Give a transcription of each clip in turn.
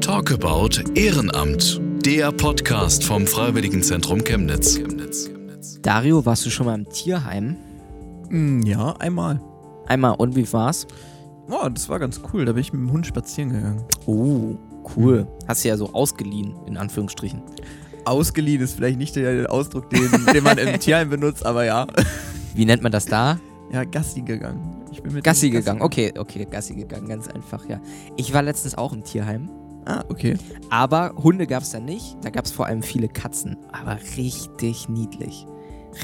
Talk About Ehrenamt, der Podcast vom Freiwilligenzentrum Chemnitz. Dario, warst du schon mal im Tierheim? Mm, Ja, einmal. Einmal und wie war's? Oh, das war ganz cool. Da bin ich mit dem Hund spazieren gegangen. Oh, cool. Hast du ja so ausgeliehen, in Anführungsstrichen. Ausgeliehen ist vielleicht nicht der Ausdruck, den, den man im Tierheim benutzt, aber ja. Wie nennt man das da? Ja, Gassi gegangen. Ich bin mit Gassi dem gegangen. Okay, okay, Gassi gegangen, ganz einfach, ja. Ich war letztens auch im Tierheim, Ah, okay. aber Hunde gab's da nicht. Da gab's vor allem viele Katzen, aber richtig niedlich.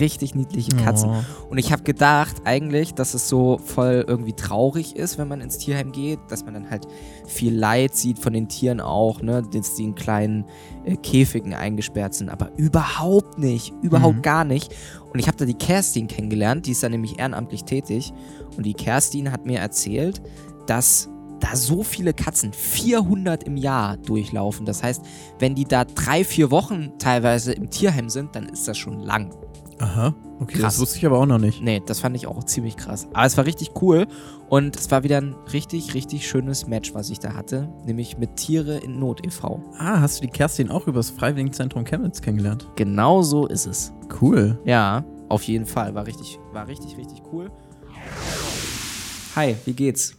Richtig niedliche Katzen. Oh. Und ich habe gedacht eigentlich, dass es so voll irgendwie traurig ist, wenn man ins Tierheim geht, dass man dann halt viel Leid sieht von den Tieren auch, ne, dass die in kleinen äh, Käfigen eingesperrt sind, aber überhaupt nicht, überhaupt Mhm. gar nicht. Und ich habe da die Kerstin kennengelernt, die ist da nämlich ehrenamtlich tätig und die Kerstin hat mir erzählt, dass da so viele Katzen, 400 im Jahr durchlaufen. Das heißt, wenn die da drei, vier Wochen teilweise im Tierheim sind, dann ist das schon lang. Aha. Okay, Krass. das wusste ich aber auch noch nicht. Nee, das fand ich auch ziemlich krass. Aber es war richtig cool und es war wieder ein richtig, richtig schönes Match, was ich da hatte. Nämlich mit Tiere in Not e.V. Ah, hast du die Kerstin auch übers Freiwilligenzentrum Chemnitz kennengelernt? Genau so ist es. Cool. Ja, auf jeden Fall. War richtig, war richtig, richtig cool. Hi, wie geht's?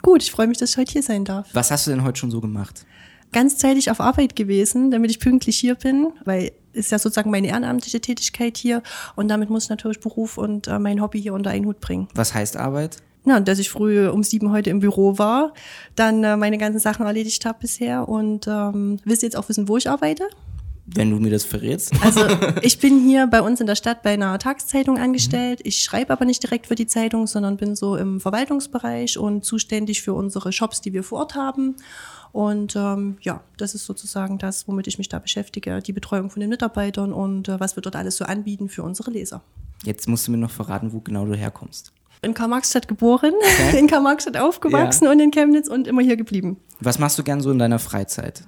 Gut, ich freue mich, dass ich heute hier sein darf. Was hast du denn heute schon so gemacht? Ganzzeitig auf Arbeit gewesen, damit ich pünktlich hier bin, weil ist ja sozusagen meine ehrenamtliche Tätigkeit hier und damit muss ich natürlich Beruf und äh, mein Hobby hier unter einen Hut bringen. Was heißt Arbeit? Na, dass ich früh um sieben heute im Büro war, dann äh, meine ganzen Sachen erledigt habe bisher und ähm, willst jetzt auch wissen, wo ich arbeite? Wenn du mir das verrätst. Also ich bin hier bei uns in der Stadt bei einer Tageszeitung angestellt. Ich schreibe aber nicht direkt für die Zeitung, sondern bin so im Verwaltungsbereich und zuständig für unsere Shops, die wir vor Ort haben. Und ähm, ja, das ist sozusagen das, womit ich mich da beschäftige, die Betreuung von den Mitarbeitern und äh, was wir dort alles so anbieten für unsere Leser. Jetzt musst du mir noch verraten, wo genau du herkommst. In Karl-Marx-Stadt geboren, in Karl-Marx-Stadt aufgewachsen Ja. und in Chemnitz und immer hier geblieben. Was machst du gern so in deiner Freizeit?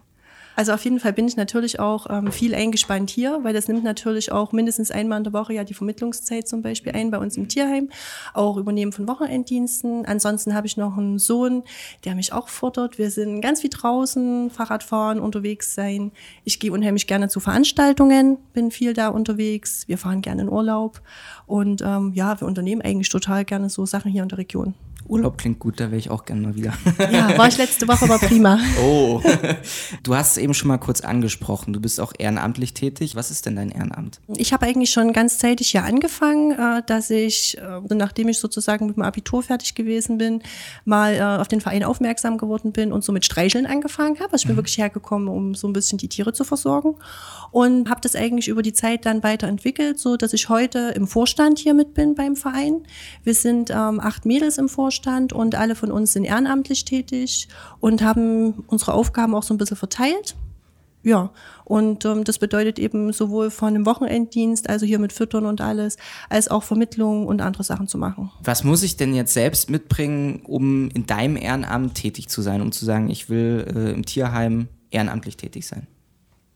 Also auf jeden Fall bin ich natürlich auch ähm, viel eingespannt hier, weil das nimmt natürlich auch mindestens einmal in der Woche ja die Vermittlungszeit zum Beispiel ein bei uns im Tierheim, auch Übernehmen von Wochenenddiensten. Ansonsten habe ich noch einen Sohn, der mich auch fordert. Wir sind ganz viel draußen, Fahrradfahren, unterwegs sein. Ich gehe unheimlich gerne zu Veranstaltungen, bin viel da unterwegs. Wir fahren gerne in Urlaub und ähm, ja, wir unternehmen eigentlich total gerne so Sachen hier in der Region. Urlaub klingt gut, da wäre ich auch gerne mal wieder. Ja, war ich letzte Woche, war prima. Oh. Du hast es eben schon mal kurz angesprochen. Du bist auch ehrenamtlich tätig. Was ist denn dein Ehrenamt? Ich habe eigentlich schon ganz zeitig hier angefangen, äh, dass ich, äh, nachdem ich sozusagen mit dem Abitur fertig gewesen bin, mal äh, auf den Verein aufmerksam geworden bin und so mit Streicheln angefangen habe. Also ich bin wirklich hergekommen, um so ein bisschen die Tiere zu versorgen und habe das eigentlich über die Zeit dann weiterentwickelt, so dass ich heute im Vorstand hier mit bin beim Verein. Wir sind ähm, acht Mädels im Vorstand und alle von uns sind ehrenamtlich tätig und haben unsere Aufgaben auch so ein bisschen verteilt. Ja, und ähm, das bedeutet eben sowohl von einem Wochenenddienst, also hier mit Füttern und alles, als auch Vermittlung und andere Sachen zu machen. Was muss ich denn jetzt selbst mitbringen, um in deinem Ehrenamt tätig zu sein, um zu sagen, ich will äh, im Tierheim ehrenamtlich tätig sein?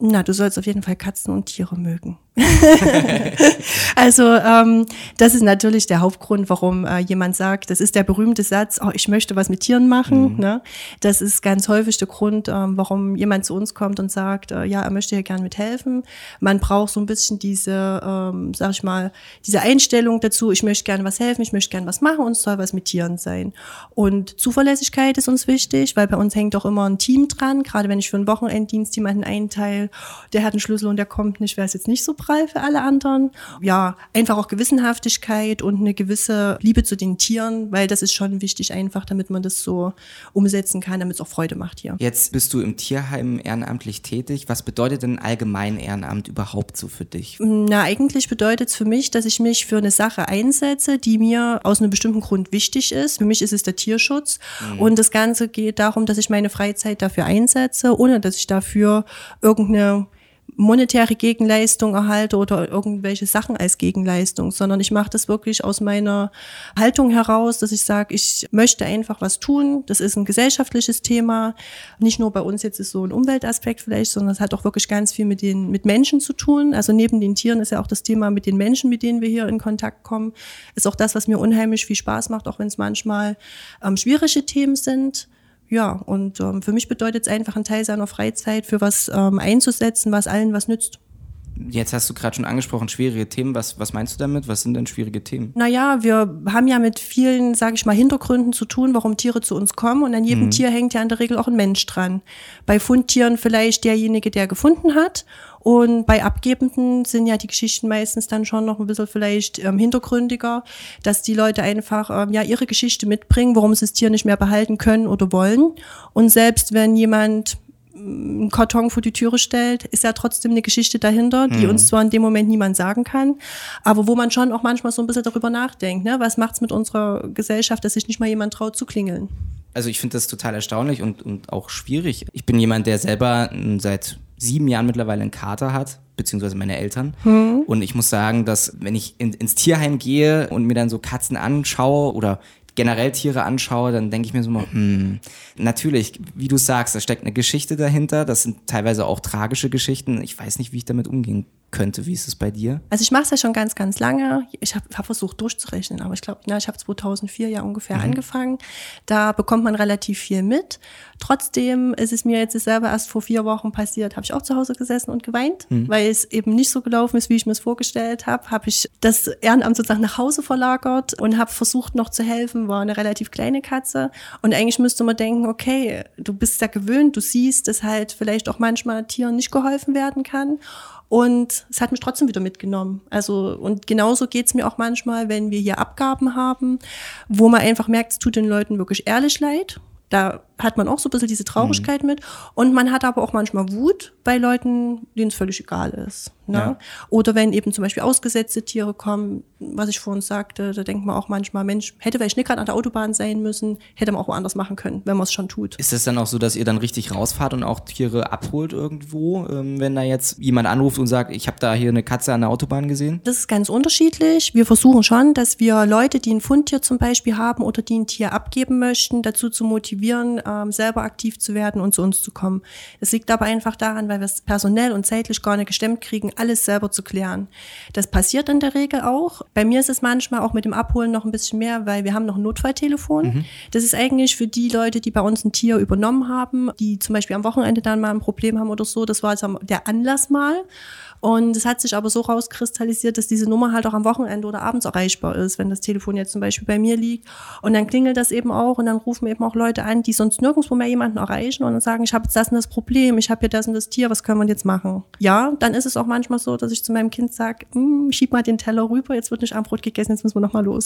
Na, du sollst auf jeden Fall Katzen und Tiere mögen. also ähm, das ist natürlich der Hauptgrund, warum äh, jemand sagt, das ist der berühmte Satz, oh, ich möchte was mit Tieren machen. Ne? Das ist ganz häufig der Grund, ähm, warum jemand zu uns kommt und sagt, äh, ja, er möchte hier gern mithelfen. Man braucht so ein bisschen diese, ähm, sag ich mal, diese Einstellung dazu, ich möchte gern was helfen, ich möchte gern was machen und es soll was mit Tieren sein. Und Zuverlässigkeit ist uns wichtig, weil bei uns hängt auch immer ein Team dran, gerade wenn ich für einen Wochenenddienst jemanden einteile, der hat einen Schlüssel und der kommt nicht, wäre es jetzt nicht so prall für alle anderen. Ja, einfach auch Gewissenhaftigkeit und eine gewisse Liebe zu den Tieren, weil das ist schon wichtig einfach, damit man das so umsetzen kann, damit es auch Freude macht hier. Jetzt bist du im Tierheim ehrenamtlich tätig. Was bedeutet denn allgemein Ehrenamt überhaupt so für dich? Na, eigentlich bedeutet es für mich, dass ich mich für eine Sache einsetze, die mir aus einem bestimmten Grund wichtig ist. Für mich ist es der Tierschutz. Und das Ganze geht darum, dass ich meine Freizeit dafür einsetze, ohne dass ich dafür irgendeine monetäre Gegenleistung erhalte oder irgendwelche Sachen als Gegenleistung, sondern ich mache das wirklich aus meiner Haltung heraus, dass ich sage, ich möchte einfach was tun. Das ist ein gesellschaftliches Thema. Nicht nur bei uns jetzt ist so ein Umweltaspekt vielleicht, sondern es hat auch wirklich ganz viel mit den mit Menschen zu tun. Also neben den Tieren ist ja auch das Thema mit den Menschen, mit denen wir hier in Kontakt kommen, ist auch das, was mir unheimlich viel Spaß macht, auch wenn es manchmal ähm, schwierige Themen sind. Ja, und ähm, für mich bedeutet es einfach, einen Teil seiner Freizeit für was ähm, einzusetzen, was allen was nützt. Jetzt hast du gerade schon angesprochen, schwierige Themen. Was, was meinst du damit? Was sind denn schwierige Themen? Naja, wir haben ja mit vielen, sage ich mal, Hintergründen zu tun, warum Tiere zu uns kommen. Und an jedem mhm. Tier hängt ja in der Regel auch ein Mensch dran. Bei Fundtieren vielleicht derjenige, der gefunden hat. Und bei Abgebenden sind ja die Geschichten meistens dann schon noch ein bisschen vielleicht ähm, hintergründiger, dass die Leute einfach ähm, ja ihre Geschichte mitbringen, warum sie das Tier nicht mehr behalten können oder wollen. Und selbst wenn jemand einen Karton vor die Türe stellt, ist ja trotzdem eine Geschichte dahinter, die mhm. uns zwar in dem Moment niemand sagen kann, aber wo man schon auch manchmal so ein bisschen darüber nachdenkt, ne? was macht's mit unserer Gesellschaft, dass sich nicht mal jemand traut zu klingeln. Also ich finde das total erstaunlich und, und auch schwierig. Ich bin jemand, der selber seit sieben Jahren mittlerweile einen Kater hat, beziehungsweise meine Eltern. Mhm. Und ich muss sagen, dass wenn ich in, ins Tierheim gehe und mir dann so Katzen anschaue oder generell Tiere anschaue, dann denke ich mir so mal, hm, natürlich, wie du sagst, da steckt eine Geschichte dahinter. Das sind teilweise auch tragische Geschichten. Ich weiß nicht, wie ich damit umgehen könnte. Wie ist es bei dir? Also ich mache es ja schon ganz, ganz lange. Ich habe hab versucht durchzurechnen, aber ich glaube, ich habe 2004 ja ungefähr mhm. angefangen. Da bekommt man relativ viel mit. Trotzdem ist es mir jetzt selber erst vor vier Wochen passiert, habe ich auch zu Hause gesessen und geweint, mhm. weil es eben nicht so gelaufen ist, wie ich mir es vorgestellt habe. Habe ich das Ehrenamt sozusagen nach Hause verlagert und habe versucht noch zu helfen, war eine relativ kleine Katze. Und eigentlich müsste man denken, okay, du bist ja gewöhnt, du siehst, dass halt vielleicht auch manchmal Tieren nicht geholfen werden kann. Und es hat mich trotzdem wieder mitgenommen. Also, und genauso geht's mir auch manchmal, wenn wir hier Abgaben haben, wo man einfach merkt, es tut den Leuten wirklich ehrlich leid. Da hat man auch so ein bisschen diese Traurigkeit mhm. mit. Und man hat aber auch manchmal Wut bei Leuten, denen es völlig egal ist. Ne? Ja. Oder wenn eben zum Beispiel ausgesetzte Tiere kommen, was ich vorhin sagte, da denkt man auch manchmal, Mensch, hätte vielleicht nicht gerade an der Autobahn sein müssen, hätte man auch woanders machen können, wenn man es schon tut. Ist es dann auch so, dass ihr dann richtig rausfahrt und auch Tiere abholt irgendwo, ähm, wenn da jetzt jemand anruft und sagt, ich habe da hier eine Katze an der Autobahn gesehen? Das ist ganz unterschiedlich. Wir versuchen schon, dass wir Leute, die ein Fundtier zum Beispiel haben oder die ein Tier abgeben möchten, dazu zu motivieren, ähm, selber aktiv zu werden und zu uns zu kommen. Es liegt aber einfach daran, weil wir es personell und zeitlich gar nicht gestemmt kriegen, alles selber zu klären. Das passiert in der Regel auch. Bei mir ist es manchmal auch mit dem Abholen noch ein bisschen mehr, weil wir haben noch ein Notfalltelefon. Mhm. Das ist eigentlich für die Leute, die bei uns ein Tier übernommen haben, die zum Beispiel am Wochenende dann mal ein Problem haben oder so. Das war also der Anlass mal. Und es hat sich aber so rauskristallisiert, dass diese Nummer halt auch am Wochenende oder abends erreichbar ist, wenn das Telefon jetzt zum Beispiel bei mir liegt. Und dann klingelt das eben auch und dann rufen eben auch Leute an, die sonst nirgendwo mehr jemanden erreichen und dann sagen, ich habe jetzt das und das Problem, ich habe hier das und das Tier, was können wir jetzt machen? Ja, dann ist es auch manchmal so, dass ich zu meinem Kind sage, hm, schieb mal den Teller rüber, jetzt wird nicht Armbrot gegessen, jetzt müssen wir nochmal los.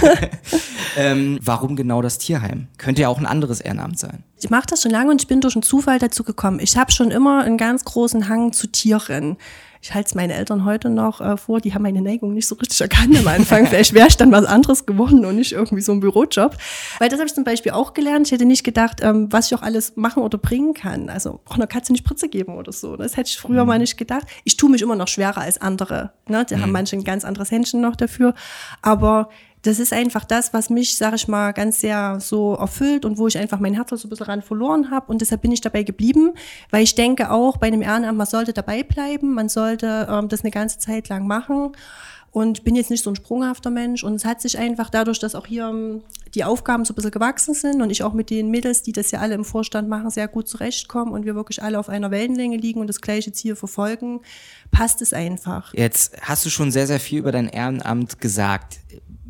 ähm, warum genau das Tierheim? Könnte ja auch ein anderes Ehrenamt sein. Ich mache das schon lange und ich bin durch einen Zufall dazu gekommen. Ich habe schon immer einen ganz großen Hang zu Tieren ich halte es meinen Eltern heute noch äh, vor, die haben meine Neigung nicht so richtig erkannt am Anfang. Vielleicht wäre ich dann was anderes geworden und nicht irgendwie so ein Bürojob. Weil das habe ich zum Beispiel auch gelernt. Ich hätte nicht gedacht, ähm, was ich auch alles machen oder bringen kann. Also auch einer Katze eine Spritze geben oder so. Das hätte ich früher mhm. mal nicht gedacht. Ich tue mich immer noch schwerer als andere. Ne? Die mhm. haben manche ein ganz anderes Händchen noch dafür. Aber das ist einfach das, was mich, sag ich mal, ganz sehr so erfüllt und wo ich einfach mein Herz so ein bisschen ran verloren habe. Und deshalb bin ich dabei geblieben, weil ich denke auch bei einem Ehrenamt, man sollte dabei bleiben, man sollte ähm, das eine ganze Zeit lang machen. Und bin jetzt nicht so ein sprunghafter Mensch. Und es hat sich einfach dadurch, dass auch hier ähm, die Aufgaben so ein bisschen gewachsen sind und ich auch mit den Mädels, die das ja alle im Vorstand machen, sehr gut zurechtkommen und wir wirklich alle auf einer Wellenlänge liegen und das gleiche Ziel verfolgen, passt es einfach. Jetzt hast du schon sehr, sehr viel über dein Ehrenamt gesagt.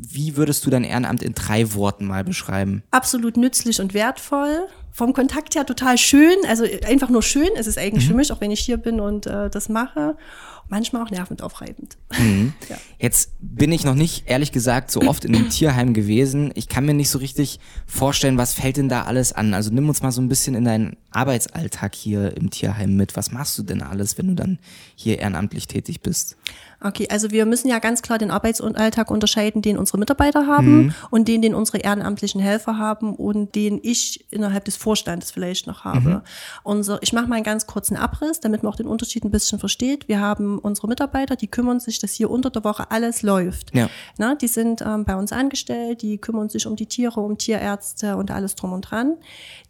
Wie würdest du dein Ehrenamt in drei Worten mal beschreiben? Absolut nützlich und wertvoll. Vom Kontakt her total schön, also einfach nur schön ist es eigentlich mhm. für mich, auch wenn ich hier bin und äh, das mache manchmal auch nervend aufreibend. Mhm. Ja. Jetzt bin ich noch nicht, ehrlich gesagt, so oft in einem Tierheim gewesen. Ich kann mir nicht so richtig vorstellen, was fällt denn da alles an? Also nimm uns mal so ein bisschen in deinen Arbeitsalltag hier im Tierheim mit. Was machst du denn alles, wenn du dann hier ehrenamtlich tätig bist? Okay, also wir müssen ja ganz klar den Arbeitsalltag unterscheiden, den unsere Mitarbeiter haben mhm. und den, den unsere ehrenamtlichen Helfer haben und den ich innerhalb des Vorstandes vielleicht noch habe. Mhm. Unser, ich mache mal einen ganz kurzen Abriss, damit man auch den Unterschied ein bisschen versteht. Wir haben haben unsere Mitarbeiter, die kümmern sich, dass hier unter der Woche alles läuft. Ja. Na, die sind ähm, bei uns angestellt, die kümmern sich um die Tiere, um Tierärzte und alles drum und dran.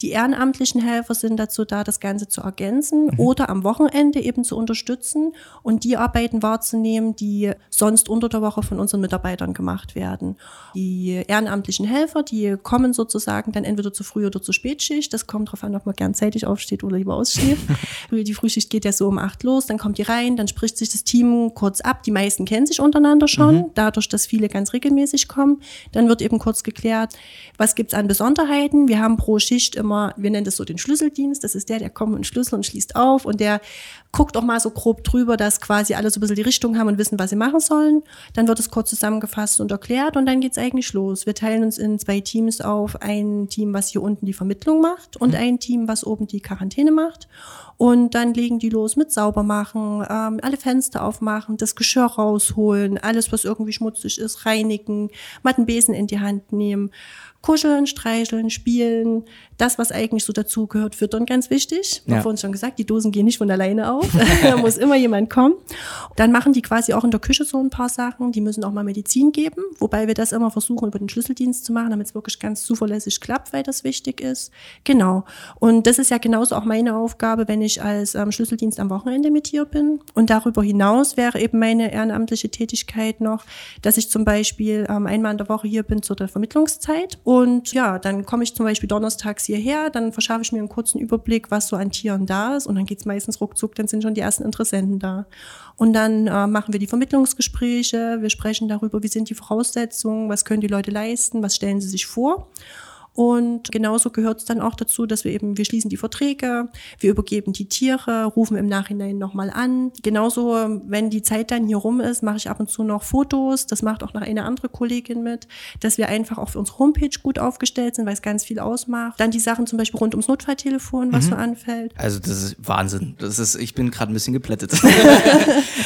Die ehrenamtlichen Helfer sind dazu da, das Ganze zu ergänzen Mhm. oder am Wochenende eben zu unterstützen und die Arbeiten wahrzunehmen, die sonst unter der Woche von unseren Mitarbeitern gemacht werden. Die ehrenamtlichen Helfer, die kommen sozusagen dann entweder zu Früh- oder zu Spätschicht. Das kommt darauf an, ob man gern zeitig aufsteht oder lieber ausschläft. die Frühschicht geht ja so um acht los, dann kommt die rein, dann spricht sich das Team kurz ab. Die meisten kennen sich untereinander schon, dadurch, dass viele ganz regelmäßig kommen. Dann wird eben kurz geklärt, was gibt's an Besonderheiten. Wir haben pro Schicht immer, wir nennen das so den Schlüsseldienst. Das ist der, der kommt dem Schlüssel und schließt auf und der guckt auch mal so grob drüber, dass quasi alle so ein bisschen die Richtung haben und wissen, was sie machen sollen. Dann wird es kurz zusammengefasst und erklärt und dann geht's eigentlich los. Wir teilen uns in zwei Teams auf. Ein Team, was hier unten die Vermittlung macht und ein Team, was oben die Quarantäne macht. Und dann legen die los mit Saubermachen, ähm, alle Fenster aufmachen, das Geschirr rausholen, alles, was irgendwie schmutzig ist, reinigen, Mattenbesen in die Hand nehmen, kuscheln, streicheln, spielen, das, was eigentlich so dazugehört, füttern, ganz wichtig. Ja. Ja. vorhin schon gesagt, die Dosen gehen nicht von alleine auf, da muss immer jemand kommen. Dann machen die quasi auch in der Küche so ein paar Sachen, die müssen auch mal Medizin geben, wobei wir das immer versuchen, über den Schlüsseldienst zu machen, damit es wirklich ganz zuverlässig klappt, weil das wichtig ist. Genau. Und das ist ja genauso auch meine Aufgabe, wenn ich als ähm, Schlüsseldienst am Wochenende mit hier bin. Und darüber hinaus wäre eben meine ehrenamtliche Tätigkeit noch, dass ich zum Beispiel ähm, einmal in der Woche hier bin zu der Vermittlungszeit. Und ja, dann komme ich zum Beispiel donnerstags hierher, dann verschaffe ich mir einen kurzen Überblick, was so an Tieren da ist. Und dann geht's meistens ruckzuck, dann sind schon die ersten Interessenten da. Und dann äh, machen wir die Vermittlungsgespräche, wir sprechen darüber, wie sind die Voraussetzungen, was können die Leute leisten, was stellen sie sich vor. Und genauso gehört es dann auch dazu, dass wir eben, wir schließen die Verträge, wir übergeben die Tiere, rufen im Nachhinein nochmal an. Genauso, wenn die Zeit dann hier rum ist, mache ich ab und zu noch Fotos. Das macht auch noch eine andere Kollegin mit, dass wir einfach auch für unsere Homepage gut aufgestellt sind, weil es ganz viel ausmacht. Dann die Sachen zum Beispiel rund ums Notfalltelefon, was so anfällt. Also das ist Wahnsinn. Das ist, ich bin gerade ein bisschen geplättet.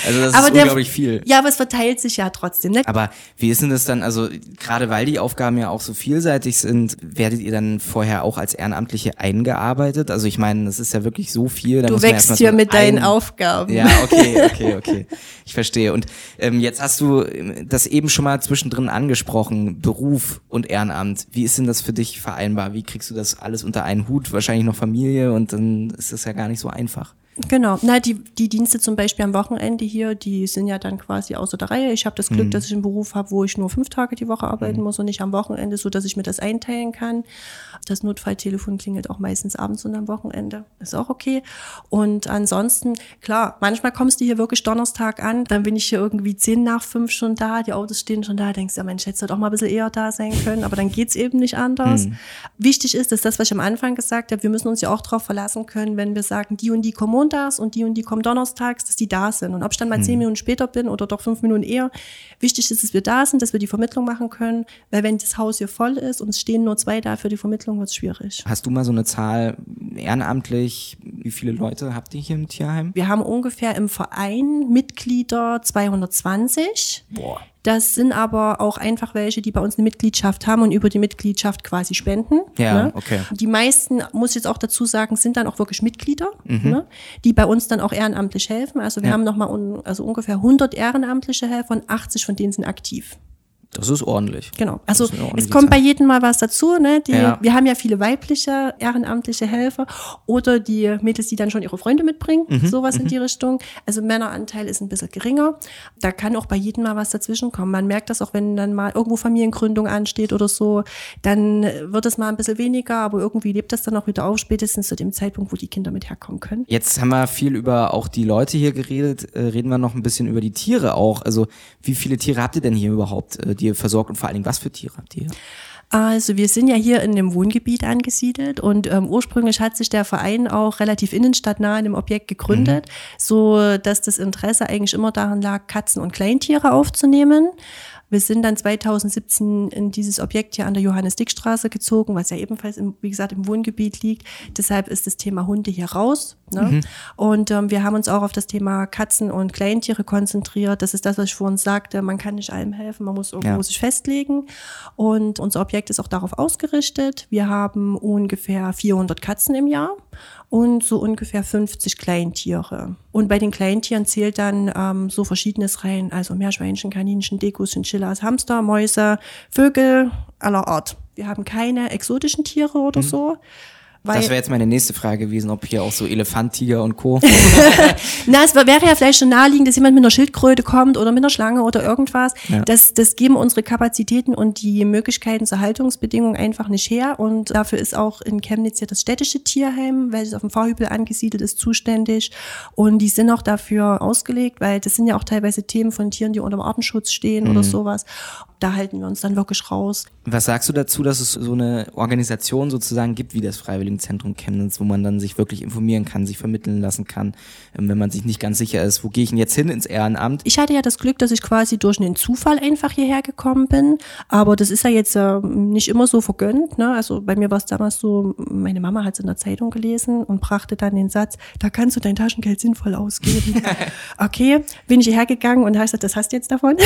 also das ist der- unglaublich viel. Ja, aber es verteilt sich ja trotzdem. Ne? Aber wie ist denn das dann, also gerade weil die Aufgaben ja auch so vielseitig sind, werdet ihr dann vorher auch als Ehrenamtliche eingearbeitet? Also ich meine, das ist ja wirklich so viel. da Du wächst hier so mit deinen ein- Aufgaben. Ja, okay, okay, okay. Ich verstehe. Und ähm, jetzt hast du ähm, das eben schon mal zwischendrin angesprochen, Beruf und Ehrenamt. Wie ist denn das für dich vereinbar? Wie kriegst du das alles unter einen Hut? Wahrscheinlich noch Familie und dann ist das ja gar nicht so einfach. Genau. Na, die, die Dienste zum Beispiel am Wochenende hier, die sind ja dann quasi außer der Reihe. Ich habe das Glück, dass ich einen Beruf habe, wo ich nur fünf Tage die Woche arbeiten muss und nicht am Wochenende, so dass ich mir das einteilen kann. Das Notfalltelefon klingelt auch meistens abends und am Wochenende. Ist auch okay. Und ansonsten, klar, manchmal kommst du hier wirklich Donnerstag an, dann bin ich hier irgendwie zehn nach fünf schon da, die Autos stehen schon da, denkst du, ja, Mensch, hättest du doch mal ein bisschen eher da sein können, aber dann geht's eben nicht anders. Wichtig ist, dass das, was ich am Anfang gesagt habe, wir müssen uns ja auch darauf verlassen können, wenn wir sagen, die und die kommen montags und die und die kommen donnerstags, dass die da sind. Und ob ich dann mal zehn Minuten später bin oder doch fünf Minuten eher, wichtig ist, dass wir da sind, dass wir die Vermittlung machen können, weil wenn das Haus hier voll ist und es stehen nur zwei da für die Vermittlung, wird es schwierig. Hast du mal so eine Zahl ehrenamtlich? Wie viele Leute habt ihr hier im Tierheim? Wir haben ungefähr im Verein Mitglieder 220. Boah. Das sind aber auch einfach welche, die bei uns eine Mitgliedschaft haben und über die Mitgliedschaft quasi spenden. Ja, ne? okay. Die meisten, muss ich jetzt auch dazu sagen, sind dann auch wirklich Mitglieder, Mhm. ne? die bei uns dann auch ehrenamtlich helfen. Also wir haben nochmal un, also ungefähr 100 ehrenamtliche Helfer und 80 von denen sind aktiv. Das ist ordentlich. Genau. Also es kommt bei Zahl. jedem mal was dazu. Ne? Die, Ja. Wir haben ja viele weibliche ehrenamtliche Helfer oder die Mädels, die dann schon ihre Freunde mitbringen, Mhm, sowas in die Richtung. Also Männeranteil ist ein bisschen geringer. Da kann auch bei jedem mal was dazwischen kommen. Man merkt das auch, wenn dann mal irgendwo Familiengründung ansteht oder so, dann wird es mal ein bisschen weniger, aber irgendwie lebt das dann auch wieder auf, spätestens zu dem Zeitpunkt, wo die Kinder mit herkommen können. Jetzt haben wir viel über auch die Leute hier geredet. Äh, reden wir noch ein bisschen über die Tiere auch. Also wie viele Tiere habt ihr denn hier überhaupt, äh, die ihr versorgt und vor allen Dingen was für Tiere habt ihr? Also wir sind ja hier in dem Wohngebiet angesiedelt und ähm, ursprünglich hat sich der Verein auch relativ innenstadtnah in dem Objekt gegründet, so dass das Interesse eigentlich immer daran lag, Katzen und Kleintiere aufzunehmen. Wir sind dann 2017 in dieses Objekt hier an der Johannes-Dick-Straße gezogen, was ja ebenfalls, im, wie gesagt, im Wohngebiet liegt. Deshalb ist das Thema Hunde hier raus. Ne? Und ähm, wir haben uns auch auf das Thema Katzen und Kleintiere konzentriert. Das ist das, was ich vorhin sagte. Man kann nicht allem helfen, man muss irgendwo Ja. sich festlegen. Und unser Objekt ist auch darauf ausgerichtet. Wir haben ungefähr 400 Katzen im Jahr. Und so ungefähr 50 Kleintiere. Und bei den Kleintieren zählt dann ähm, so Verschiedenes rein, also Meerschweinchen, Kaninchen, Dekus, Chinchillas, Hamster, Mäuse, Vögel aller Art. Wir haben keine exotischen Tiere oder so. Weil, Das wäre jetzt meine nächste Frage gewesen, ob hier auch so Elefant, Tiger und Co. Na, es wäre ja vielleicht schon naheliegend, dass jemand mit einer Schildkröte kommt oder mit einer Schlange oder irgendwas. Ja. Das, das geben unsere Kapazitäten und die Möglichkeiten zur Haltungsbedingungen einfach nicht her. Und dafür ist auch in Chemnitz ja das städtische Tierheim, welches auf dem Fahrhübel angesiedelt ist, zuständig. Und die sind auch dafür ausgelegt, weil das sind ja auch teilweise Themen von Tieren, die unter dem Artenschutz stehen oder sowas. Da halten wir uns dann wirklich raus. Was sagst du dazu, dass es so eine Organisation sozusagen gibt wie das Freiwilligenzentrum Chemnitz, wo man dann sich wirklich informieren kann, sich vermitteln lassen kann, ähm, wenn man sich nicht ganz sicher ist, wo gehe ich denn jetzt hin ins Ehrenamt? Ich hatte ja das Glück, dass ich quasi durch einen Zufall einfach hierher gekommen bin. Aber das ist ja jetzt äh, nicht immer so vergönnt. Ne? Also bei mir war es damals so, meine Mama hat es in der Zeitung gelesen und brachte dann den Satz, da kannst du dein Taschengeld sinnvoll ausgeben. okay, bin ich hierher gegangen und habe gesagt, das hast du jetzt davon.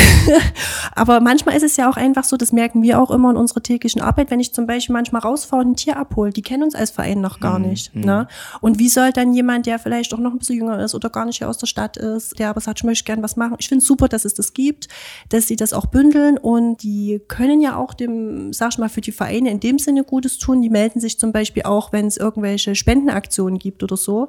Aber manchmal ist es ja auch einfach so, das merken wir auch immer in unserer täglichen Arbeit, wenn ich zum Beispiel manchmal rausfahre und ein Tier abhole, die kennen uns als Verein noch gar nicht. Ne? Und wie soll dann jemand, der vielleicht auch noch ein bisschen jünger ist oder gar nicht hier aus der Stadt ist, der aber sagt, ich möchte gern was machen. Ich finde es super, dass es das gibt, dass sie das auch bündeln und die können ja auch dem, sag ich mal, für die Vereine in dem Sinne Gutes tun. Die melden sich zum Beispiel auch, wenn es irgendwelche Spendenaktionen gibt oder so,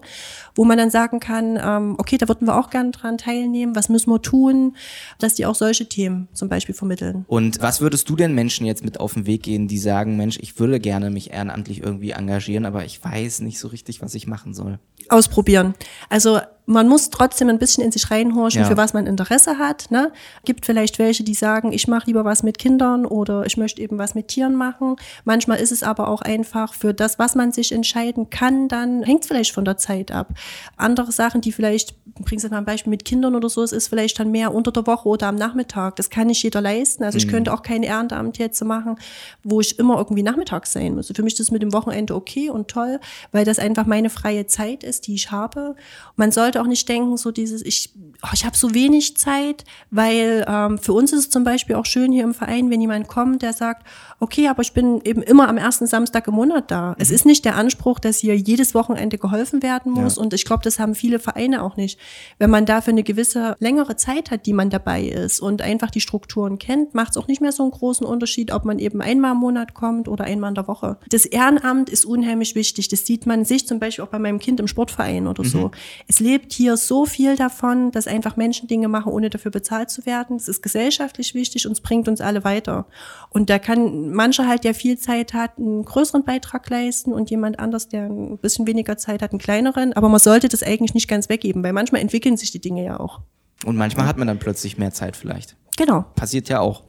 wo man dann sagen kann, ähm, okay, da würden wir auch gern dran teilnehmen, was müssen wir tun, dass die auch solche Themen zum Beispiel vermitteln. Und was würdest du denn Menschen jetzt mit auf den Weg gehen, die sagen, Mensch, ich würde gerne mich ehrenamtlich irgendwie engagieren, aber ich weiß nicht so richtig, was ich machen soll? ausprobieren. Also man muss trotzdem ein bisschen in sich reinhorchen, Ja. für was man Interesse hat. Ne? Gibt vielleicht welche, die sagen, ich mache lieber was mit Kindern oder ich möchte eben was mit Tieren machen. Manchmal ist es aber auch einfach für das, was man sich entscheiden kann, dann hängt es vielleicht von der Zeit ab. Andere Sachen, die vielleicht, bringst du mal ein Beispiel mit Kindern oder so, es ist vielleicht dann mehr unter der Woche oder am Nachmittag. Das kann nicht jeder leisten. Also ich könnte auch kein Ehrenamt jetzt machen, wo ich immer irgendwie nachmittags sein muss. Für mich ist das mit dem Wochenende okay und toll, weil das einfach meine freie Zeit ist, die ich habe. Man sollte auch nicht denken, so dieses, ich, oh, ich habe so wenig Zeit, weil ähm, für uns ist es zum Beispiel auch schön hier im Verein, wenn jemand kommt, der sagt, okay, aber ich bin eben immer am ersten Samstag im Monat da. Es ist nicht der Anspruch, dass hier jedes Wochenende geholfen werden muss und ich glaube, das haben viele Vereine auch nicht. Wenn man dafür eine gewisse längere Zeit hat, die man dabei ist und einfach die Strukturen kennt, macht es auch nicht mehr so einen großen Unterschied, ob man eben einmal im Monat kommt oder einmal in der Woche. Das Ehrenamt ist unheimlich wichtig. Das sieht man sich zum Beispiel auch bei meinem Kind im Sportverein oder so. Es lebt hier so viel davon, dass einfach Menschen Dinge machen, ohne dafür bezahlt zu werden. Es ist gesellschaftlich wichtig und es bringt uns alle weiter. Und da kann mancher halt, der viel Zeit hat, einen größeren Beitrag leisten und jemand anders, der ein bisschen weniger Zeit hat, einen kleineren. Aber man sollte das eigentlich nicht ganz weggeben, weil manchmal entwickeln sich die Dinge ja auch. Und manchmal hat man dann plötzlich mehr Zeit vielleicht. Genau. Passiert ja auch.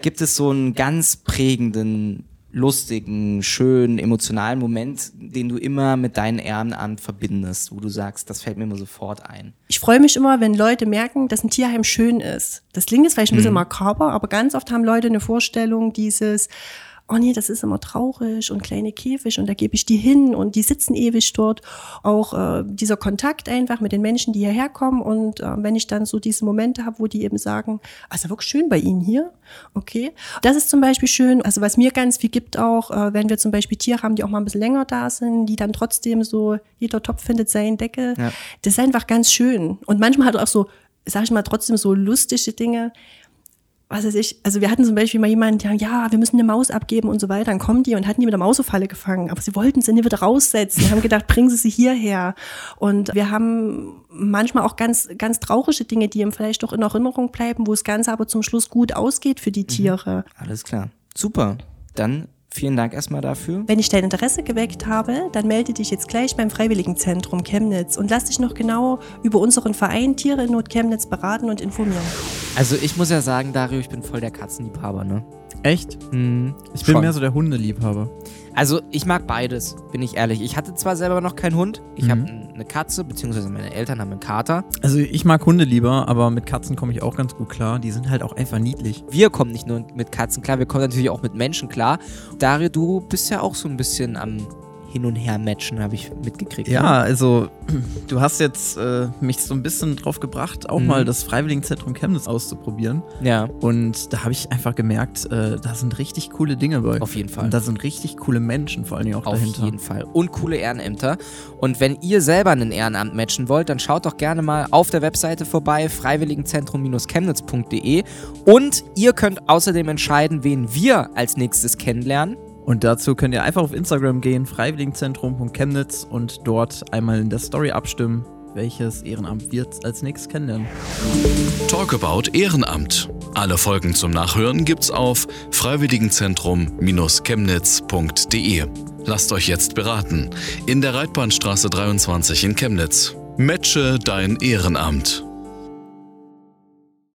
Gibt es so einen ganz prägenden, lustigen, schönen, emotionalen Moment, den du immer mit deinem Ehrenamt verbindest, wo du sagst, das fällt mir immer sofort ein? Ich freue mich immer, wenn Leute merken, dass ein Tierheim schön ist. Das klingt jetzt vielleicht ein bisschen makaber, aber ganz oft haben Leute eine Vorstellung dieses, oh nee, das ist immer traurig und kleine Käfig und da gebe ich die hin und die sitzen ewig dort. Auch äh, dieser Kontakt einfach mit den Menschen, die hierher kommen und äh, wenn ich dann so diese Momente habe, wo die eben sagen, also wirklich schön bei Ihnen hier, okay. Das ist zum Beispiel schön, also was mir ganz viel gibt auch, äh, wenn wir zum Beispiel Tiere haben, die auch mal ein bisschen länger da sind, die dann trotzdem so, jeder Topf findet seinen Deckel. Ja. Das ist einfach ganz schön. Und manchmal hat er auch so, sag ich mal, trotzdem so lustige Dinge was weiß ich, also wir hatten zum Beispiel mal jemanden, der, ja, wir müssen eine Maus abgeben und so weiter. Dann kommen die und hatten die mit der Mausefalle gefangen, aber sie wollten sie nie wieder raussetzen. Wir haben gedacht, bringen Sie sie hierher. Und wir haben manchmal auch ganz, ganz traurige Dinge, die ihm vielleicht doch in Erinnerung bleiben, wo es Ganze aber zum Schluss gut ausgeht für die Tiere. Alles klar. Super. Dann vielen Dank erstmal dafür. Wenn ich dein Interesse geweckt habe, dann melde dich jetzt gleich beim Freiwilligenzentrum Chemnitz und lass dich noch genau über unseren Verein Tiere in Not Chemnitz beraten und informieren. Also ich muss ja sagen, Dario, ich bin voll der Katzenliebhaber, ne? Echt? Hm, Ich bin schon. mehr so der Hundeliebhaber. Also ich mag beides, bin ich ehrlich. Ich hatte zwar selber noch keinen Hund. Ich Mhm. habe eine Katze, beziehungsweise meine Eltern haben einen Kater. Also ich mag Hunde lieber, aber mit Katzen komme ich auch ganz gut klar. Die sind halt auch einfach niedlich. Wir kommen nicht nur mit Katzen klar, wir kommen natürlich auch mit Menschen klar. Dario, du bist ja auch so ein bisschen am hin und her matchen, habe ich mitgekriegt. Ja, ne? also du hast jetzt äh, mich so ein bisschen drauf gebracht, auch Mhm. mal das Freiwilligenzentrum Chemnitz auszuprobieren. Ja, Und da habe ich einfach gemerkt, äh, da sind richtig coole Dinge bei. auf jeden Fall. Und da sind richtig coole Menschen vor allen Dingen auch Auf dahinter. jeden Fall. Und coole Ehrenämter. Und wenn ihr selber ein Ehrenamt matchen wollt, dann schaut doch gerne mal auf der Webseite vorbei, freiwilligenzentrum-chemnitz.de. Und ihr könnt außerdem entscheiden, wen wir als nächstes kennenlernen. Und dazu könnt ihr einfach auf Instagram gehen, freiwilligenzentrum.chemnitz und dort einmal in der Story abstimmen, welches Ehrenamt wir als nächstes kennenlernen. Talk about Ehrenamt. Alle Folgen zum Nachhören gibt's auf freiwilligenzentrum-chemnitz.de. Lasst euch jetzt beraten. In der Reitbahnstraße 23 in Chemnitz. Matche dein Ehrenamt.